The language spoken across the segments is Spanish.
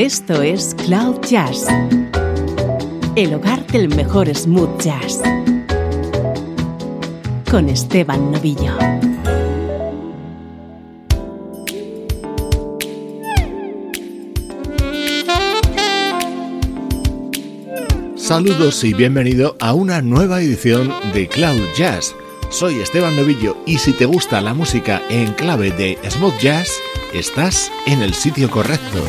Esto es Cloud Jazz, el hogar del mejor smooth jazz, con Esteban Novillo. Saludos y bienvenido a una nueva edición de Cloud Jazz. Soy Esteban Novillo y si te gusta la música en clave de smooth jazz, estás en el sitio correcto.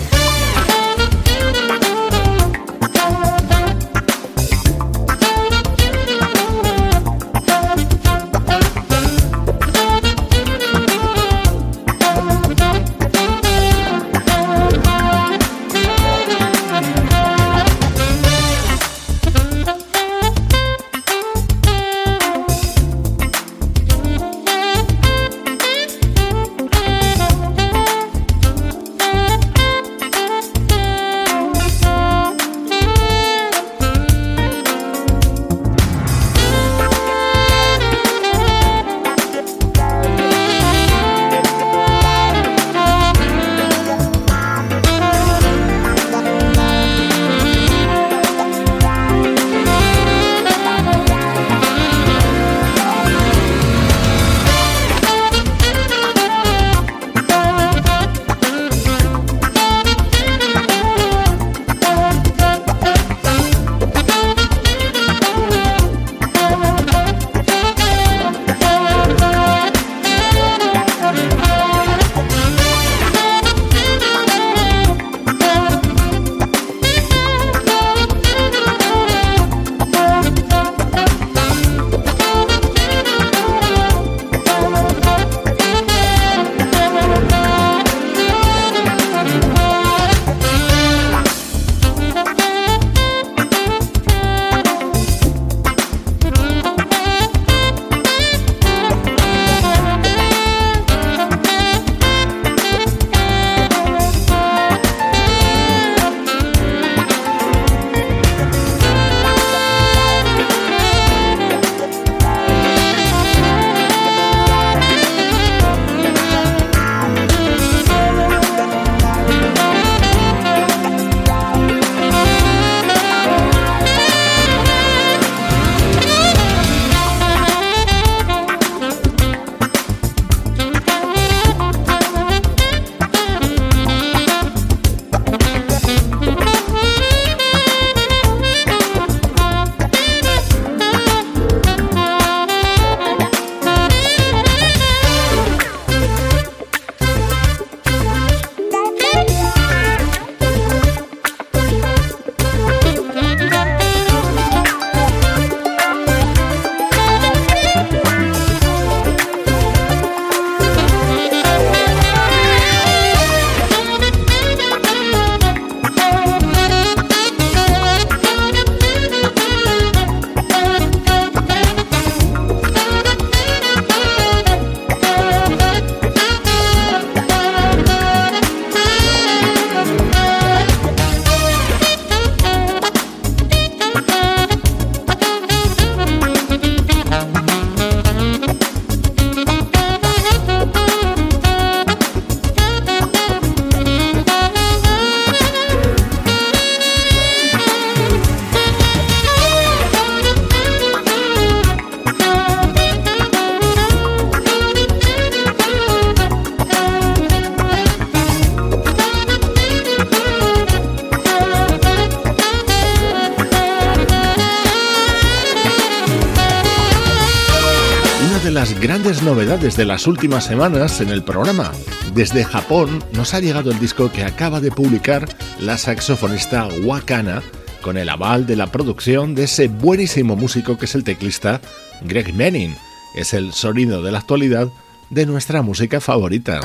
Novedades de las últimas semanas en el programa. Desde Japón nos ha llegado el disco que acaba de publicar la saxofonista Wakana con el aval de la producción de ese buenísimo músico que es el teclista Greg Manning. Es el sonido de la actualidad de nuestra música favorita.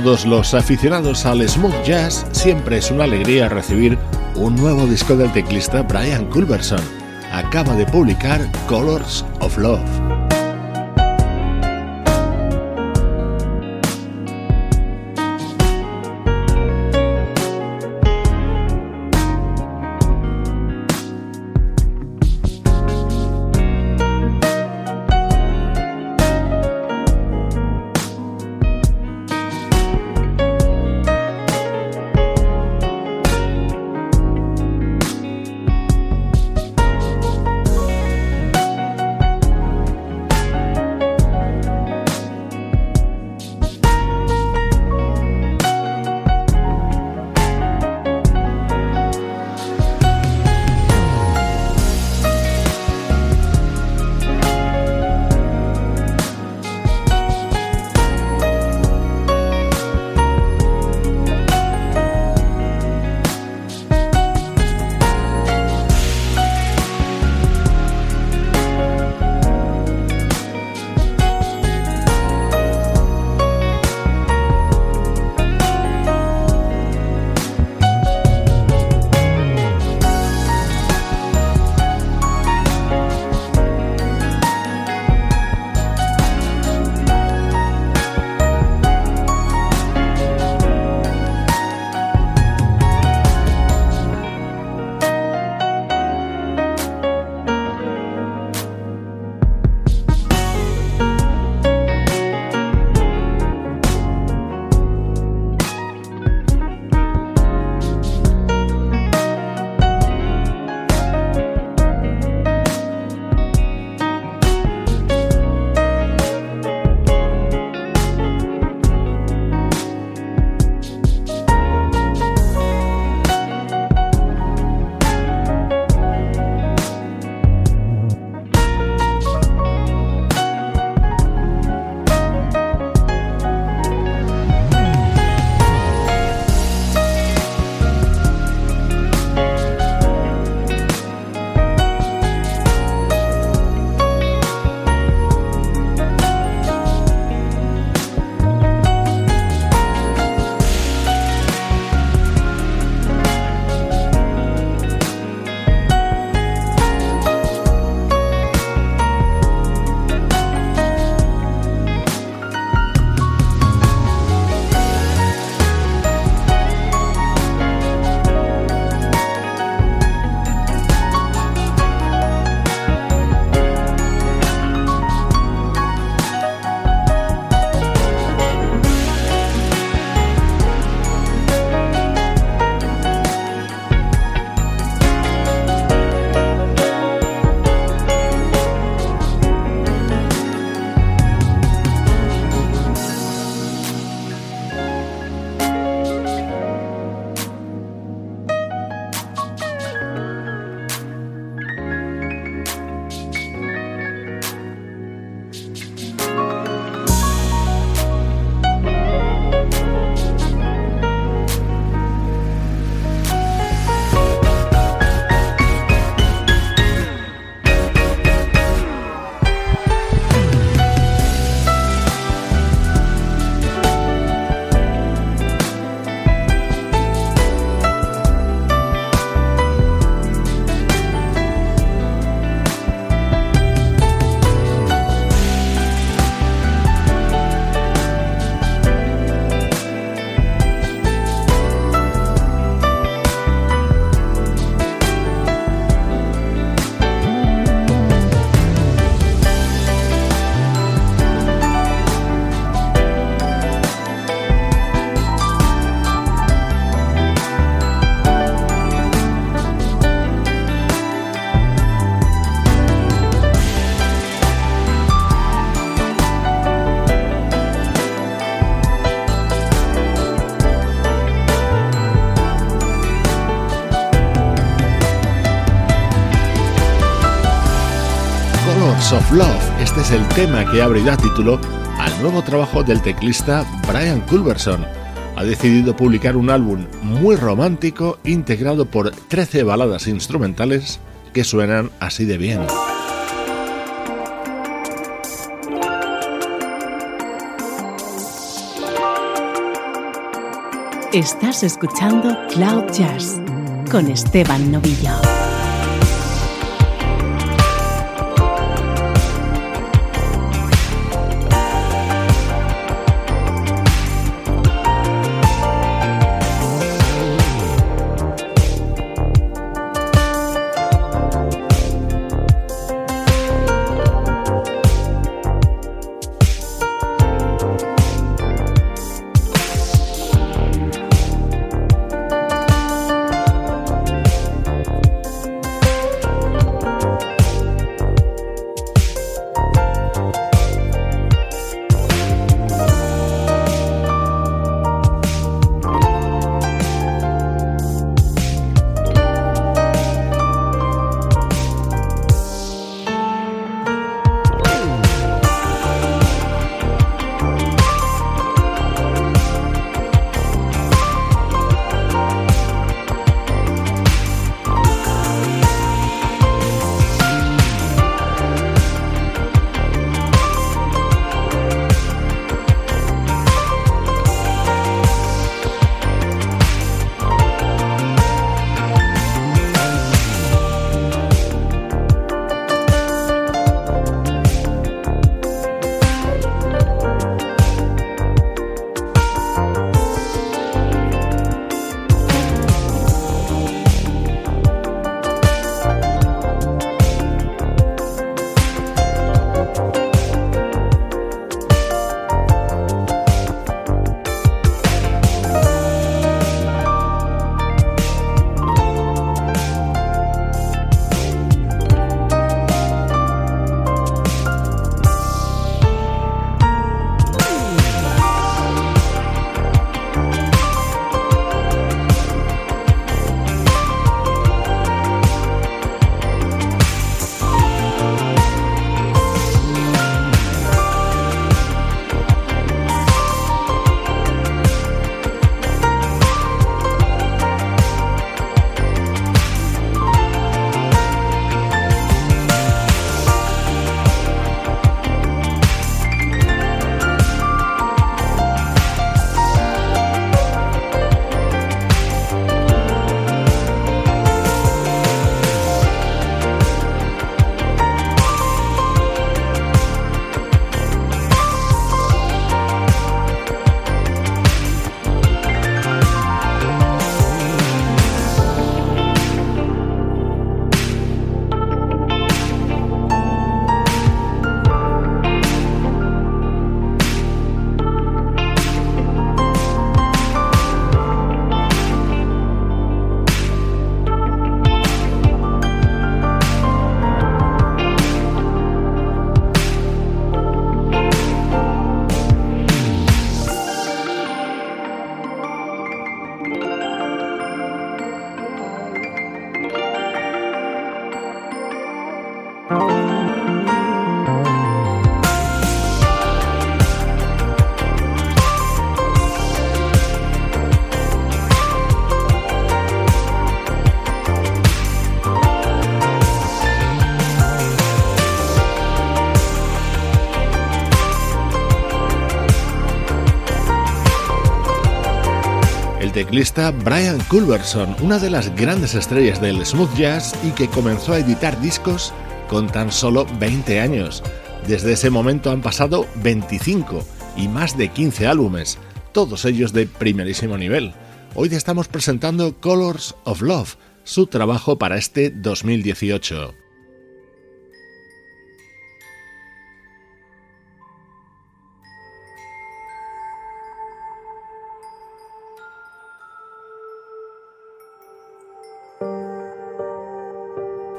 Todos los aficionados al smooth jazz, siempre es una alegría recibir un nuevo disco del teclista Brian Culberson. Acaba de publicar Colors of Love. Love. Este es el tema que abrirá título al nuevo trabajo del teclista Brian Culberson. Ha decidido publicar un álbum muy romántico integrado por 13 baladas instrumentales que suenan así de bien. Estás escuchando Cloud Jazz con Esteban Novillo. Brian Culberson, una de las grandes estrellas del smooth jazz y que comenzó a editar discos con tan solo 20 años. Desde ese momento han pasado 25 y más de 15 álbumes, todos ellos de primerísimo nivel. Hoy te estamos presentando Colors of Love, su trabajo para este 2018.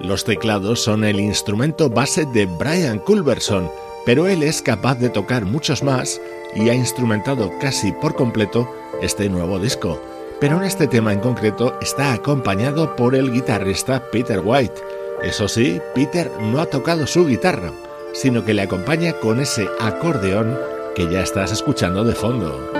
Los teclados son el instrumento base de Brian Culberson, pero él es capaz de tocar muchos más y ha instrumentado casi por completo este nuevo disco. Pero en este tema en concreto está acompañado por el guitarrista Peter White. Eso sí, Peter no ha tocado su guitarra. sino que le acompaña con ese acordeón que ya estás escuchando de fondo.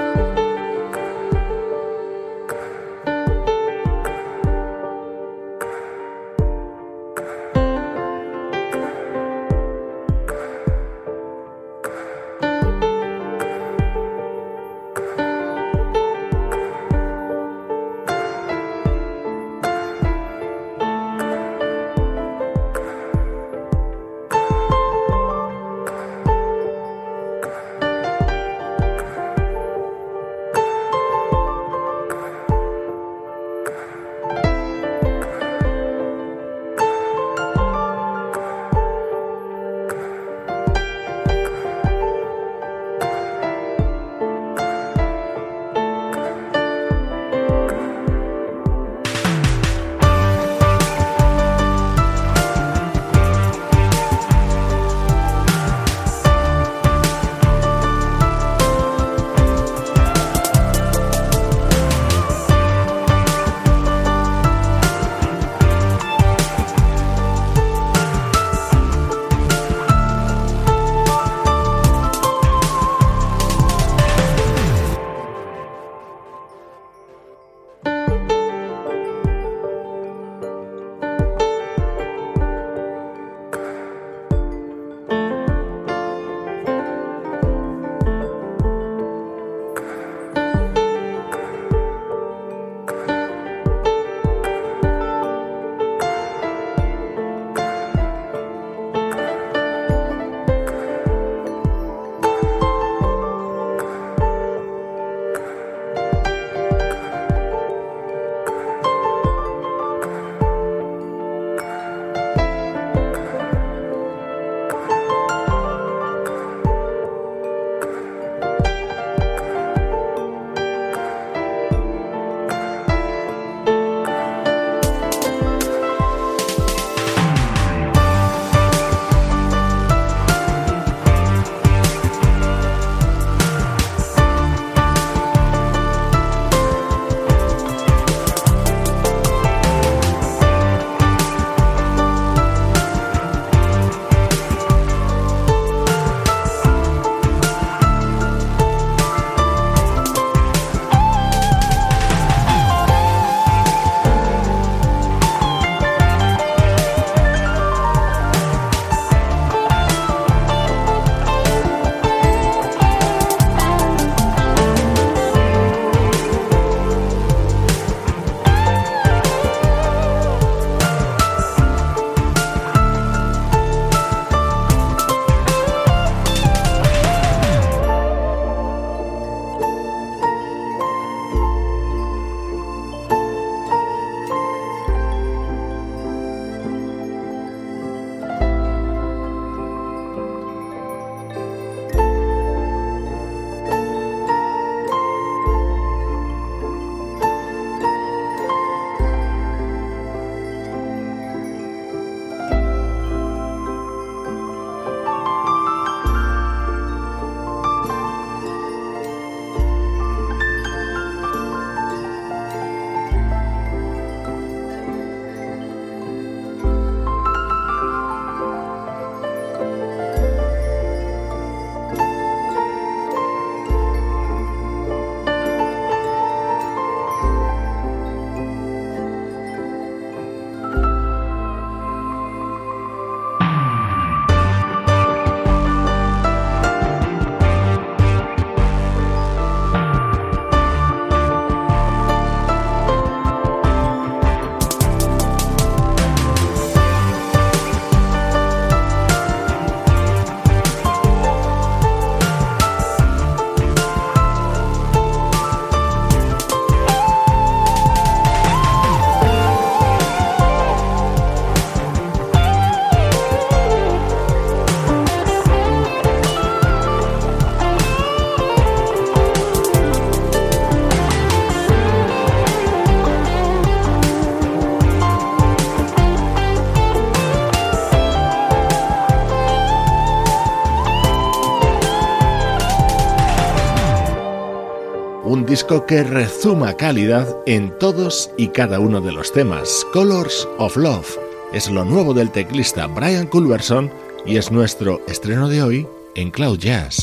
Que rezuma calidad en todos y cada uno de los temas. Colors of Love es lo nuevo del teclista Brian Culverson y es nuestro estreno de hoy en Cloud Jazz.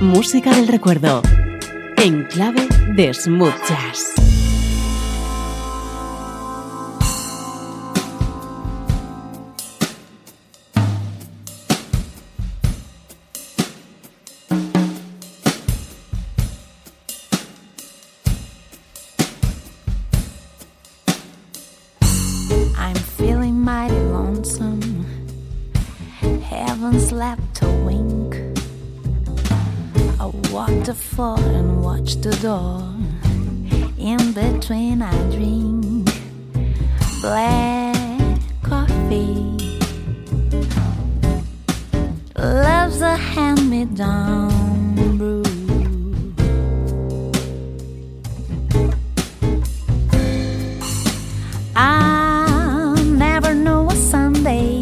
Música del recuerdo en clave de smooth jazz. Down brew. I never know a Sunday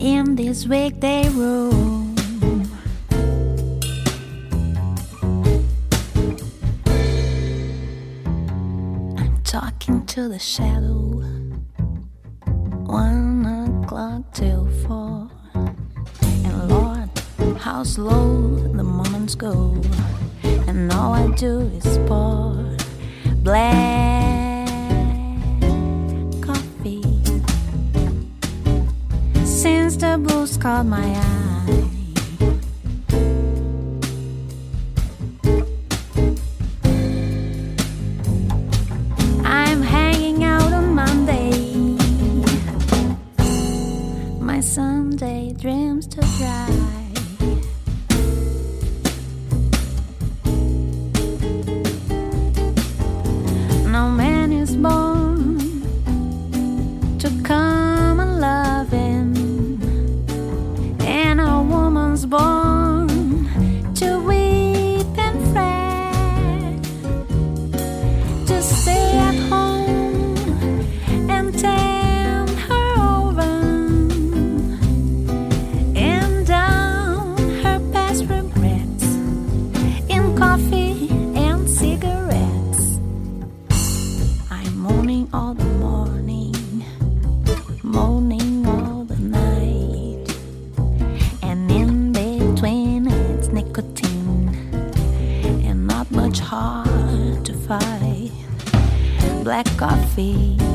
in this weekday road. to the shadow. Do is pour black coffee. Since the blues caught my eye. To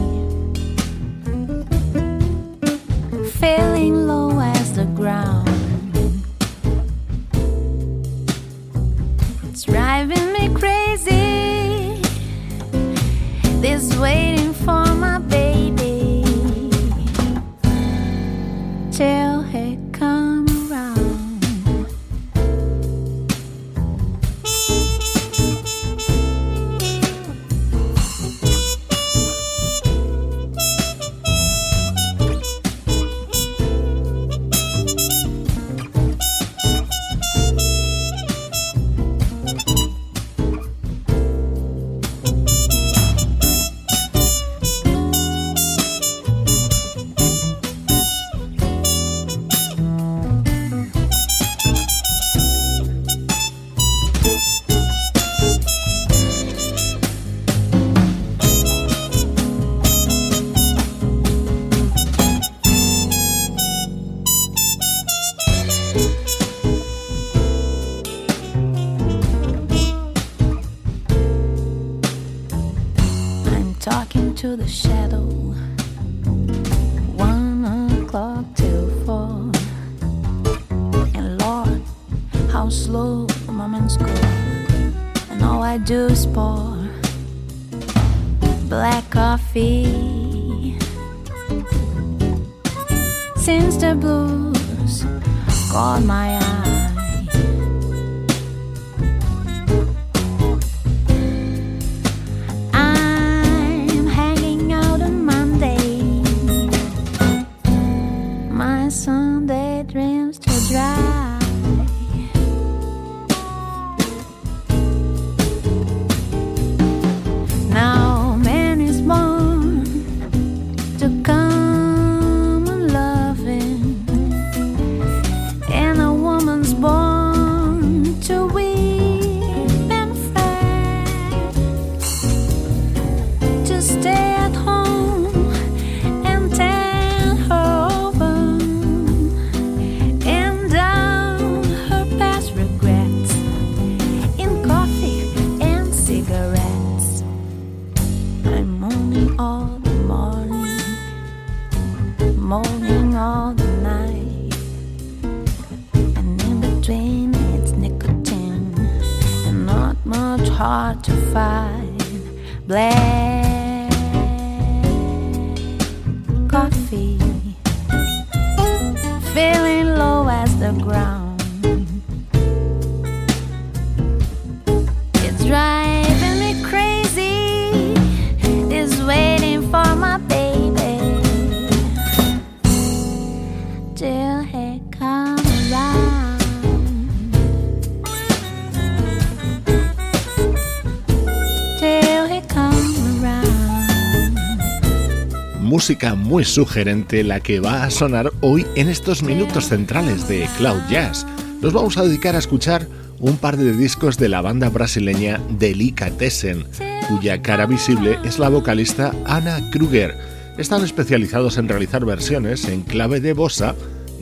música muy sugerente la que va a sonar hoy en estos minutos centrales de Cloud Jazz. Nos vamos a dedicar a escuchar un par de discos de la banda brasileña Delicatessen, cuya cara visible es la vocalista Anna Kruger. Están especializados en realizar versiones en clave de bossa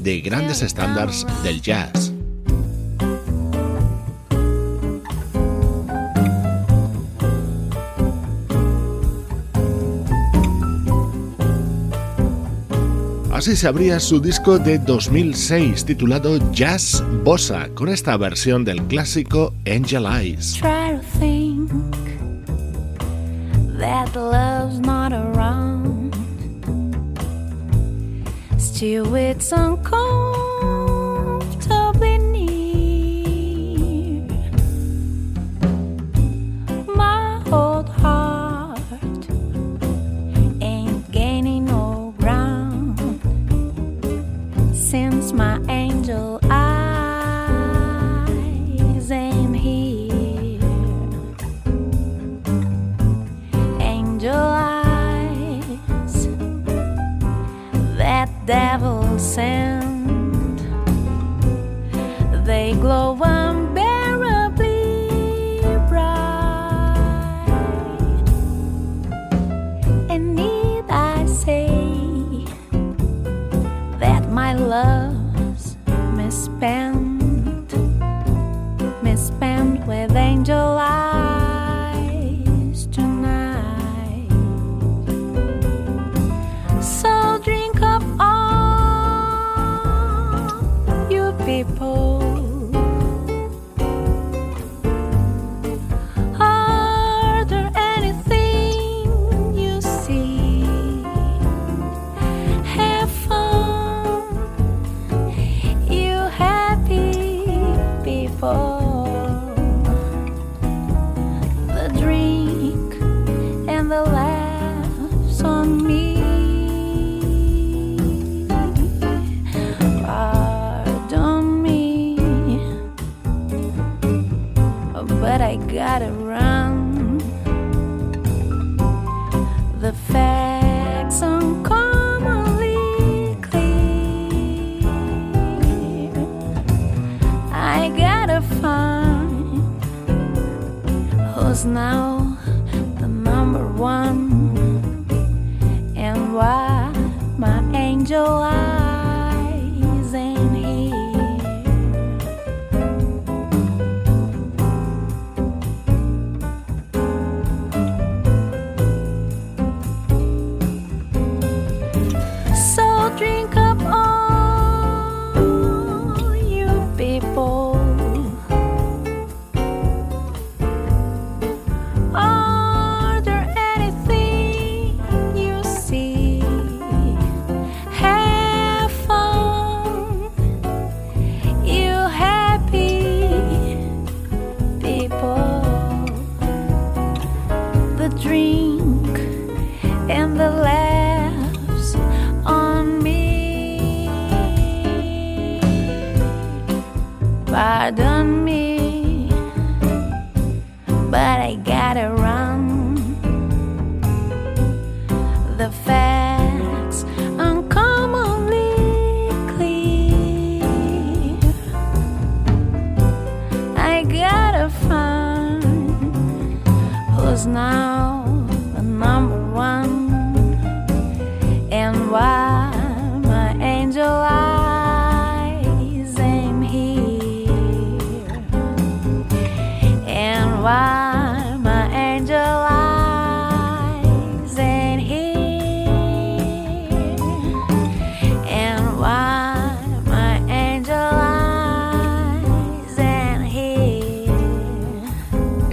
de grandes estándares del jazz. Así se abría su disco de 2006 titulado Jazz Bossa con esta versión del clásico Angel Eyes. Oh. down and I'm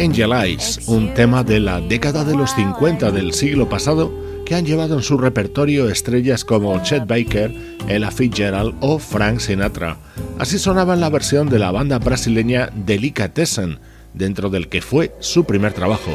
Angel Eyes, un tema de la década de los 50 del siglo pasado que han llevado en su repertorio estrellas como Chet Baker, Ella Fitzgerald o Frank Sinatra. Así sonaba en la versión de la banda brasileña Delicatessen, dentro del que fue su primer trabajo.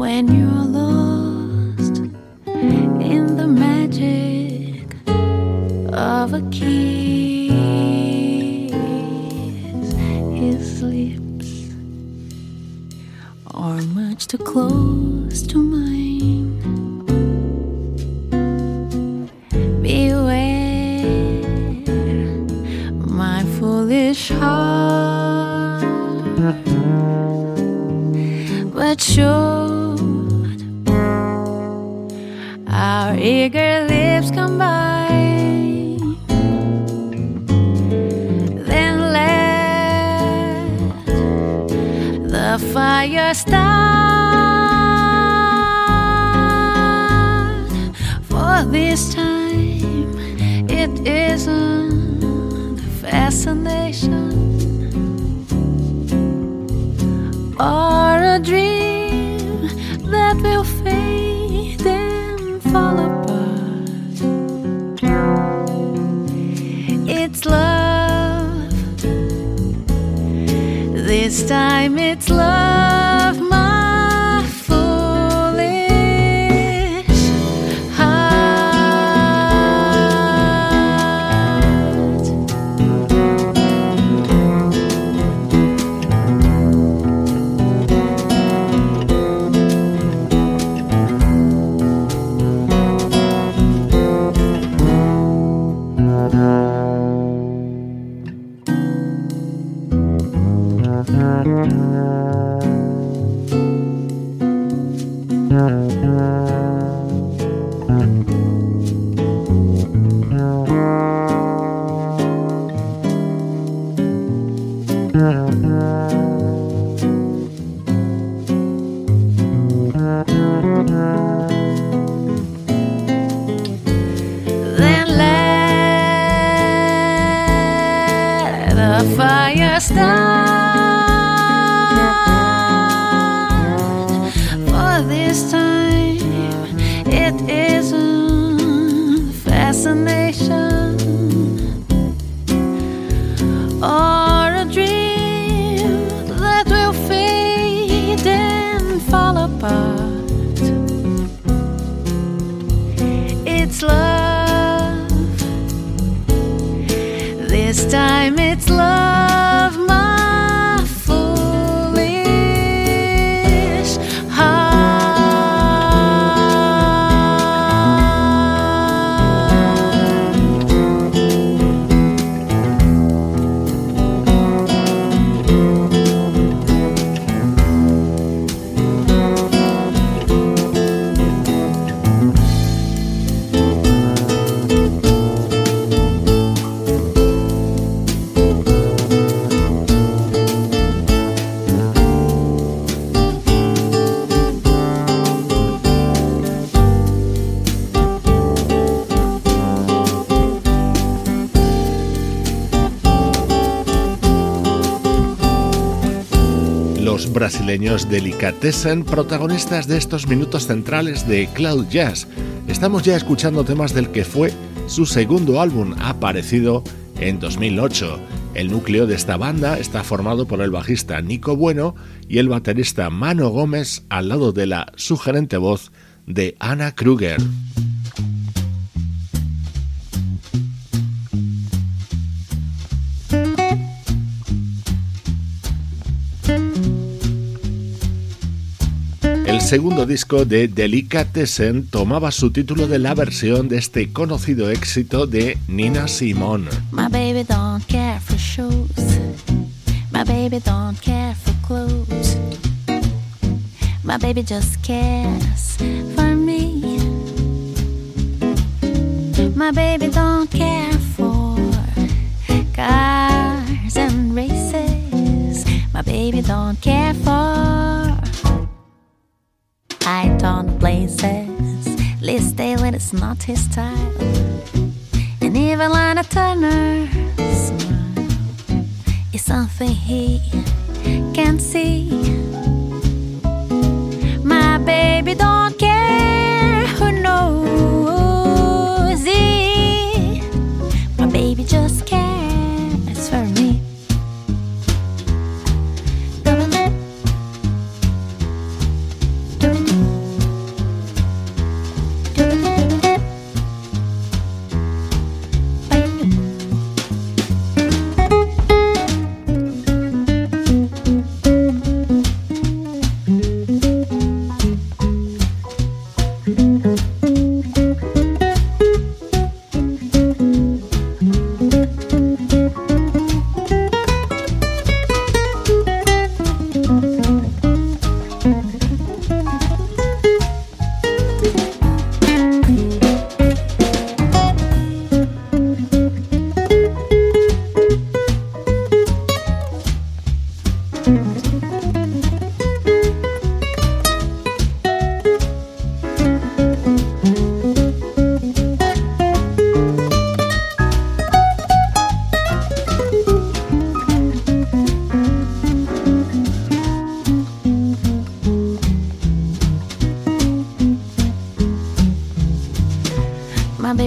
when you're lost in the magic of a kiss. His lips are much too close. Brasileños Delicatessen, protagonistas de estos minutos centrales de Cloud Jazz. Estamos ya escuchando temas del que fue Su segundo álbum aparecido en 2008. El núcleo de esta banda está formado por el bajista Nico Bueno y el baterista Mano Gómez al lado de la sugerente voz de Anna Kruger. Segundo disco de Delicatessen tomaba su título de la versión de este conocido éxito de Nina Simone. My baby don't care for shoes. My baby don't care for clothes. My baby just cares for me. My baby don't care for cars and races. My baby don't care for I don't places. Liz Taylor is not his style. And even Lana Turner smile is something he can't see. My baby don't care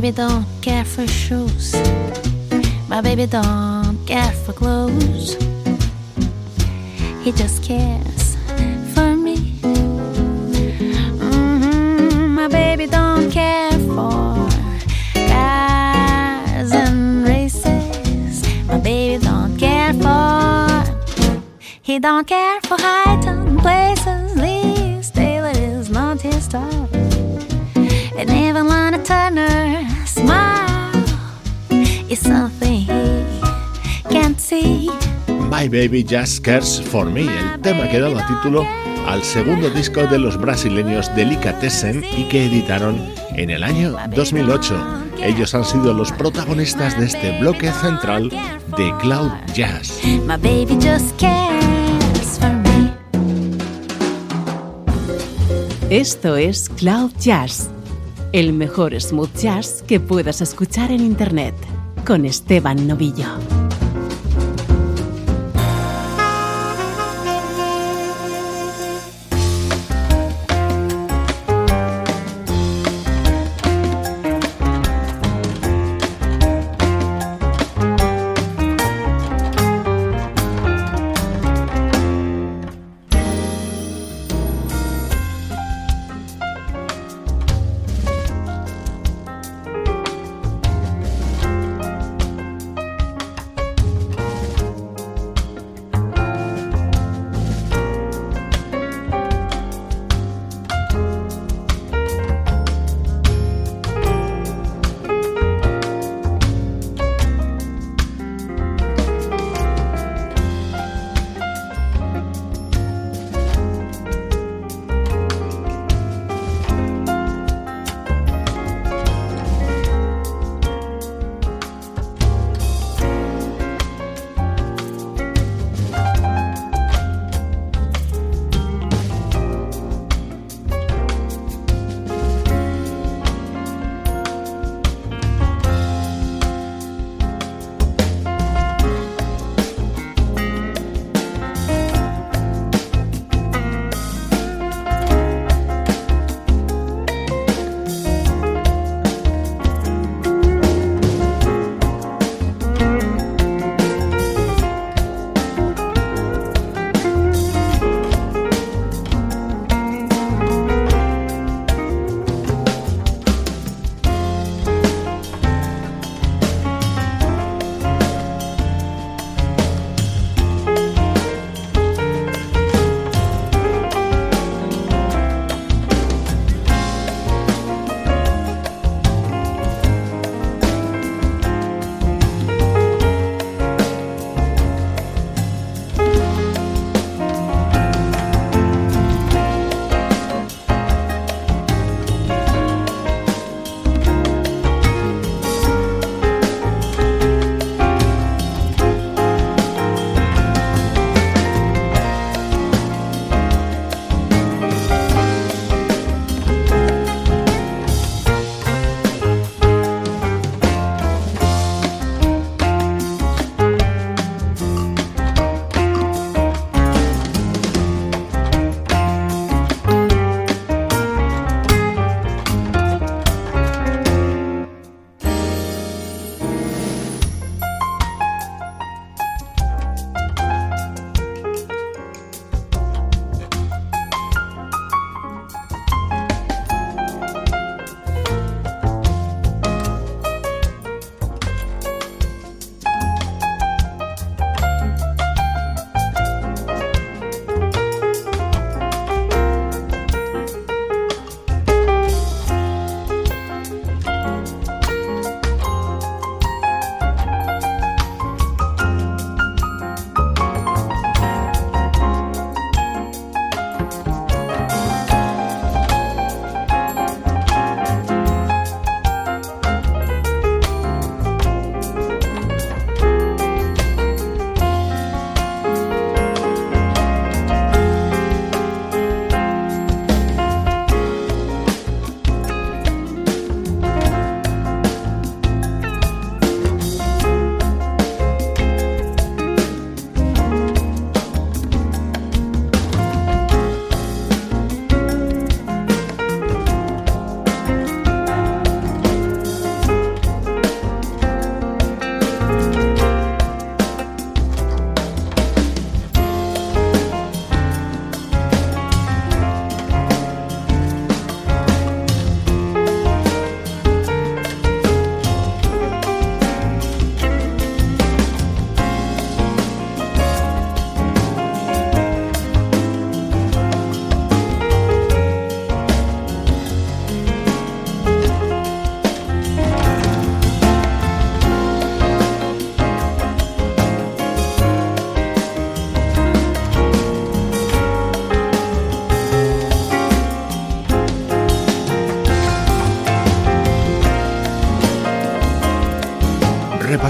baby don't care for shoes. My baby don't Baby Just Cares for Me, el tema que daba título al segundo disco de los brasileños Delicatessen y que editaron en el año 2008. Ellos han sido los protagonistas de este bloque central de Cloud Jazz. My baby just cares for me. Esto es Cloud Jazz, el mejor smooth jazz que puedas escuchar en Internet, con Esteban Novillo.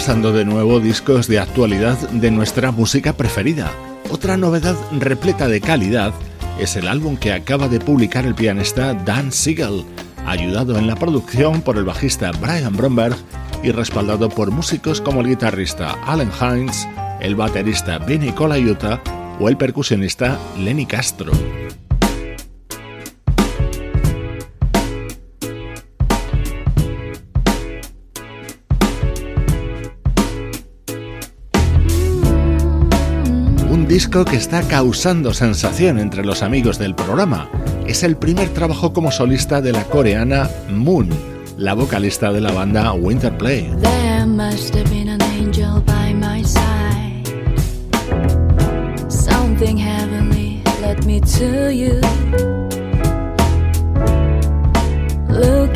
Repasando de nuevo discos de actualidad de nuestra música preferida. Otra novedad repleta de calidad es el álbum que acaba de publicar el pianista Dan Siegel, ayudado en la producción por el bajista Brian Bromberg y respaldado por músicos como el guitarrista Allen Hines, el baterista Vinny Colaiuta o el percusionista Lenny Castro. Que está causando sensación entre los amigos del programa. Es el primer trabajo como solista de la coreana Moon, la vocalista de la banda Winterplay. Look.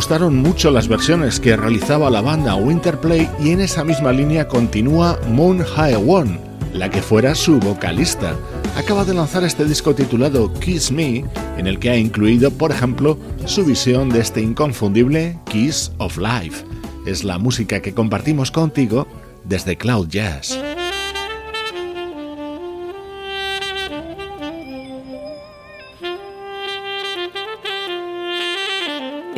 Gustaron mucho las versiones que realizaba la banda Winterplay y en esa misma línea continúa Moon One, la que fuera su vocalista acaba de lanzar este disco titulado Kiss Me, en el que ha incluido, por ejemplo, su visión de este inconfundible Kiss of Life. Es la música que compartimos contigo desde Cloud Jazz.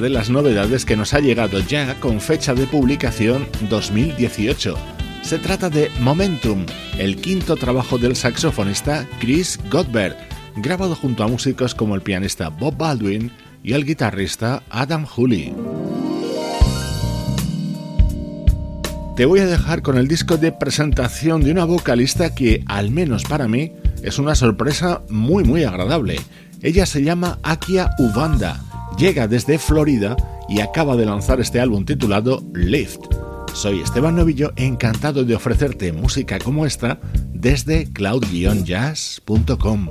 De las novedades que nos ha llegado ya con fecha de publicación 2018. Se trata de Momentum, el quinto trabajo del saxofonista Chris Godber, grabado junto a músicos como el pianista Bob Baldwin y el guitarrista Adam Hooley. te voy a dejar con el disco de presentación de una vocalista que, al menos para mí, es una sorpresa muy muy agradable. Ella se llama Akia Ubanda, llega desde Florida y acaba de lanzar este álbum titulado Lift. Soy Esteban Novillo, encantado de ofrecerte música como esta desde cloud-jazz.com.